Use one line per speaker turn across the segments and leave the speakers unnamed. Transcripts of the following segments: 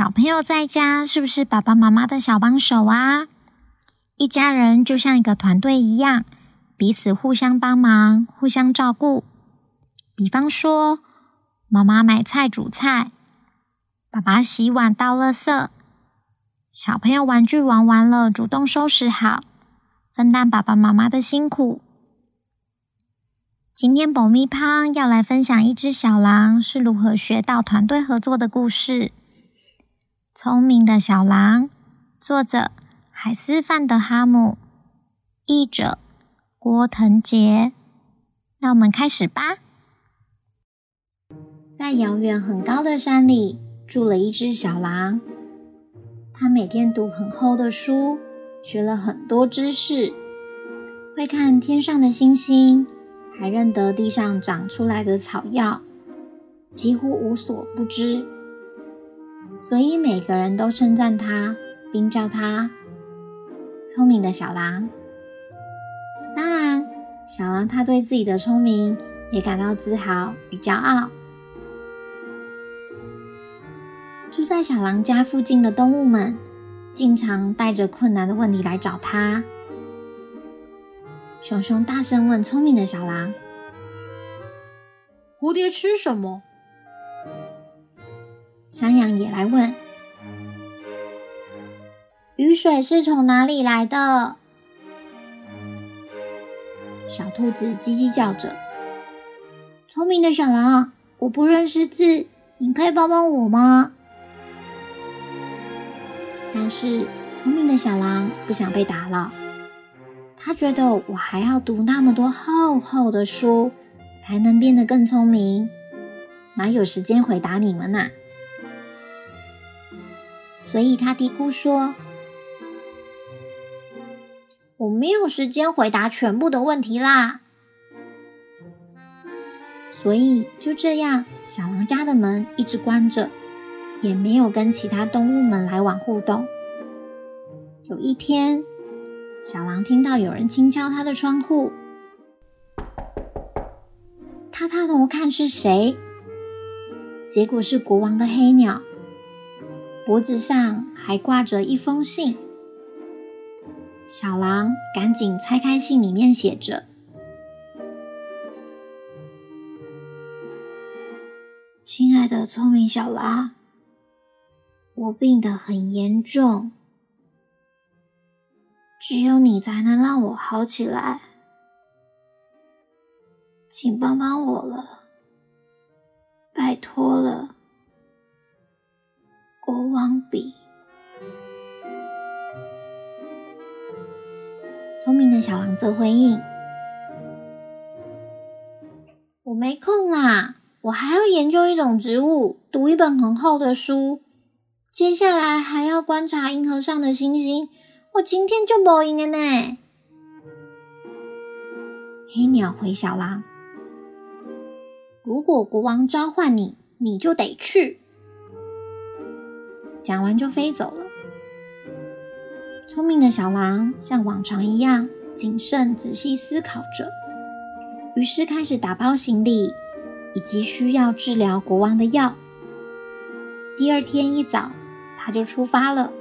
小朋友在家是不是爸爸妈妈的小帮手啊？一家人就像一个团队一样，彼此互相帮忙，互相照顾。比方说，妈妈买菜煮菜，爸爸洗碗倒垃圾，小朋友玩具玩完了，主动收拾好，分担爸爸妈妈的辛苦。今天爆米花要来分享一只小狼是如何学到团队合作的故事。聪明的小狼，作者海斯范德哈姆，译者郭腾杰。那我们开始吧。在遥远很高的山里，住了一只小狼。它每天读很厚的书，学了很多知识，会看天上的星星，还认得地上长出来的草药，几乎无所不知。所以每个人都称赞他，并叫他聪明的小狼。当然，小狼他对自己的聪明也感到自豪与骄傲。住在小狼家附近的动物们，经常带着困难的问题来找他。熊熊大声问聪明的小狼：“
蝴蝶吃什么？”
山羊也来问：“雨水是从哪里来的？”小兔子叽叽叫着：“聪明的小狼，我不认识字，你可以帮帮我吗？”但是聪明的小狼不想被打扰，他觉得我还要读那么多厚厚的书，才能变得更聪明，哪有时间回答你们呐？所以他嘀咕说：“我没有时间回答全部的问题啦。”所以就这样，小狼家的门一直关着，也没有跟其他动物们来往互动。有一天，小狼听到有人轻敲他的窗户，他探头看是谁，结果是国王的黑鸟。脖子上还挂着一封信，小狼赶紧拆开信，里面写着：“亲爱的聪明小狼，我病得很严重，只有你才能让我好起来，请帮帮我了，拜托了。”小狼则回应：“我没空啦，我还要研究一种植物，读一本很厚的书，接下来还要观察银河上的星星。我今天就没空了呢。”黑鸟回小狼：“如果国王召唤你，你就得去。”讲完就飞走了。聪明的小狼像往常一样谨慎仔细思考着，于是开始打包行李以及需要治疗国王的药。第二天一早，他就出发了。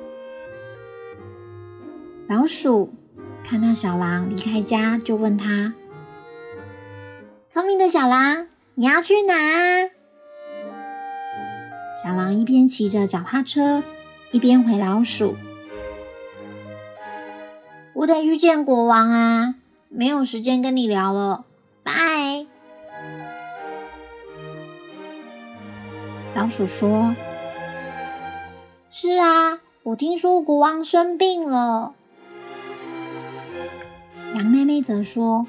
老鼠看到小狼离开家，就问他：“聪明的小狼，你要去哪？”小狼一边骑着脚踏车，一边回老鼠：“得去见国王啊，没有时间跟你聊了，拜。”老鼠说：“是啊，我听说国王生病了。”羊妹妹则说：“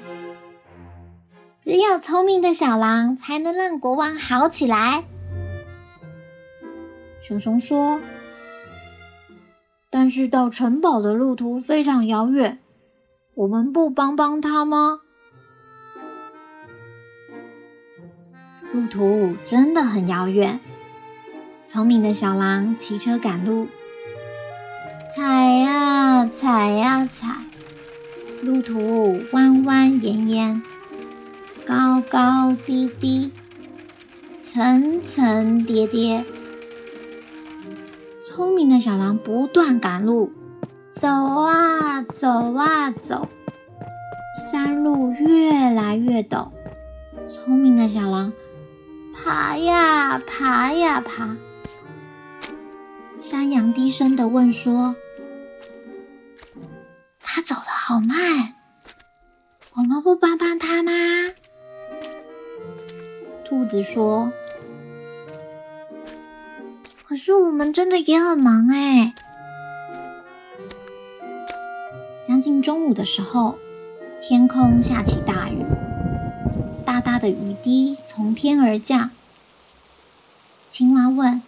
只有聪明的小狼才能让国王好起来。”熊熊说：“但是到城堡的路途非常遥远，我们不帮帮他吗？路途真的很遥远，聪明的小狼骑车赶路，踩呀踩呀踩，路途弯弯延延，高高低低，层层叠叠。聪明的小狼不断赶路，走啊走啊走，山路越来越陡。聪明的小狼爬呀爬呀爬。山羊低声地问说：“他走得好慢，我们不帮帮他吗？”兔子说。可是我们真的也很忙哎。将近中午的时候，天空下起大雨，大大的雨滴从天而降。青蛙问：“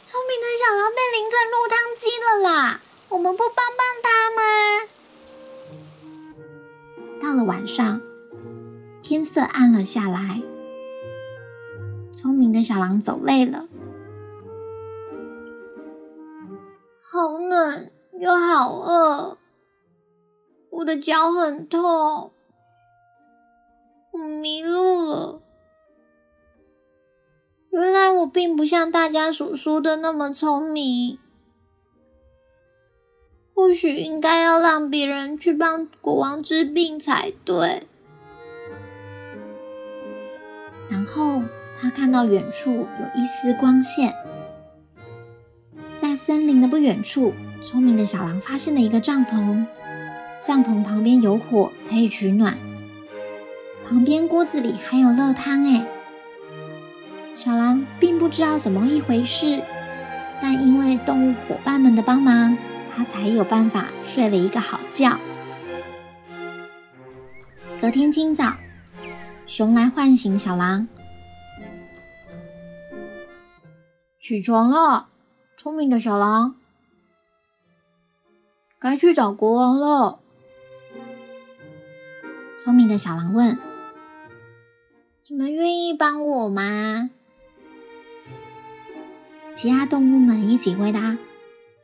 聪明的小狼被淋成落汤鸡了啦，我们不帮帮他吗？”到了晚上，天色暗了下来。聪明的小狼走累了，好冷又好饿，我的脚很痛，我迷路了。原来我并不像大家所说的那么聪明，或许应该要让别人去帮国王治病才对。然后。他看到远处有一丝光线，在森林的不远处，聪明的小狼发现了一个帐篷。帐篷旁边有火，可以取暖。旁边锅子里还有热汤。哎，小狼并不知道怎么一回事，但因为动物伙伴们的帮忙，他才有办法睡了一个好觉。隔天清早，熊来唤醒小狼。起床了，聪明的小狼，该去找国王了。聪明的小狼问：“你们愿意帮我吗？”其他动物们一起回答：“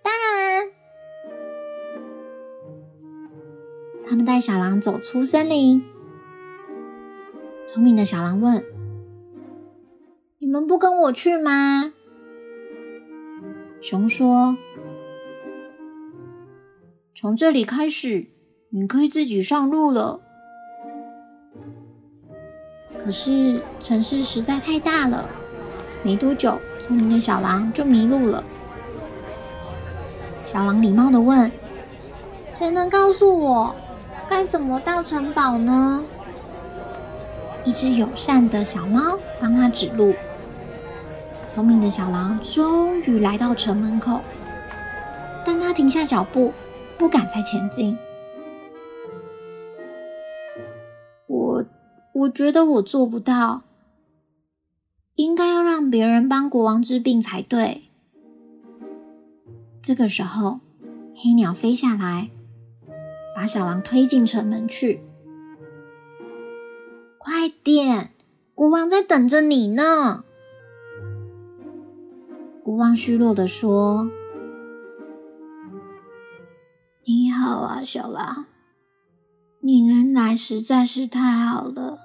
当然。”他们带小狼走出森林。聪明的小狼问：“你们不跟我去吗？”熊说：“从这里开始，你可以自己上路了。可是城市实在太大了，没多久，聪明的小狼就迷路了。小狼礼貌的问：‘谁能告诉我该怎么到城堡呢？’一只友善的小猫帮他指路。”聪明的小狼终于来到城门口，但他停下脚步，不敢再前进。我，我觉得我做不到，应该要让别人帮国王治病才对。这个时候，黑鸟飞下来，把小狼推进城门去。快点，国王在等着你呢。国王虚弱地说：“你好啊，小狼，你能来实在是太好了。”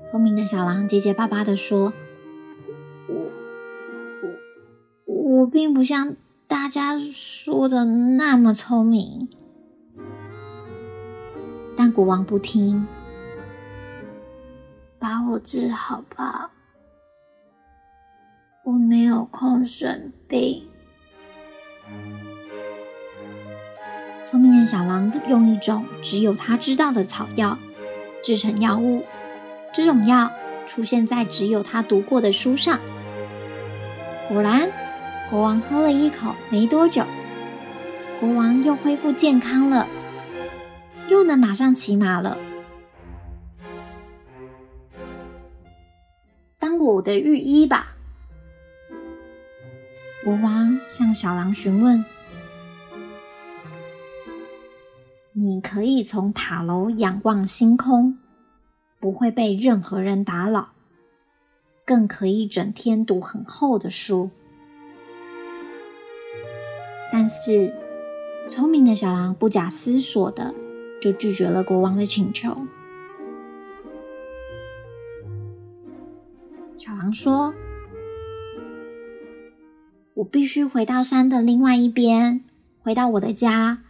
聪明的小狼结结巴巴地说：“我、我、我并不像大家说的那么聪明。”但国王不听，把我治好吧。我没有空生病。聪明的小狼用一种只有他知道的草药制成药物，这种药出现在只有他读过的书上。果然，国王喝了一口，没多久，国王又恢复健康了，又能马上骑马了。当我的御医吧。国王向小狼询问：“你可以从塔楼仰望星空，不会被任何人打扰，更可以整天读很厚的书。”但是，聪明的小狼不假思索的就拒绝了国王的请求。小狼说：“我必须回到山的另外一边，回到我的家。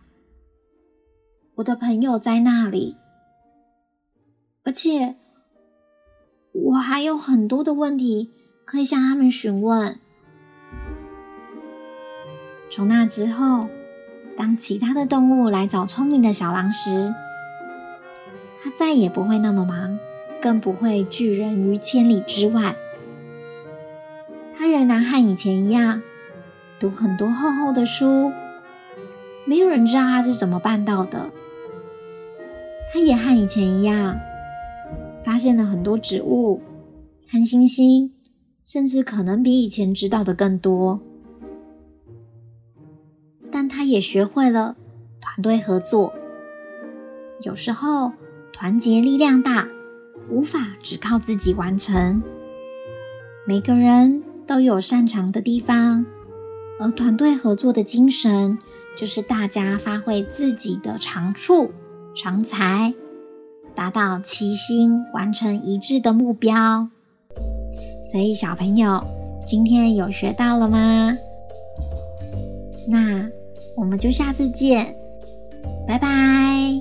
我的朋友在那里，而且我还有很多的问题可以向他们询问。”从那之后，当其他的动物来找聪明的小狼时，他再也不会那么忙，更不会拒人于千里之外。他仍然和以前一样，读很多厚厚的书，没有人知道他是怎么办到的。他也和以前一样，发现了很多植物和星星，甚至可能比以前知道的更多。但他也学会了团队合作。有时候团结力量大，无法只靠自己完成。每个人都有擅长的地方，而团队合作的精神就是大家发挥自己的长处、长才，达到齐心完成一致的目标。所以小朋友，今天有学到了吗？那。我们就下次见，拜拜。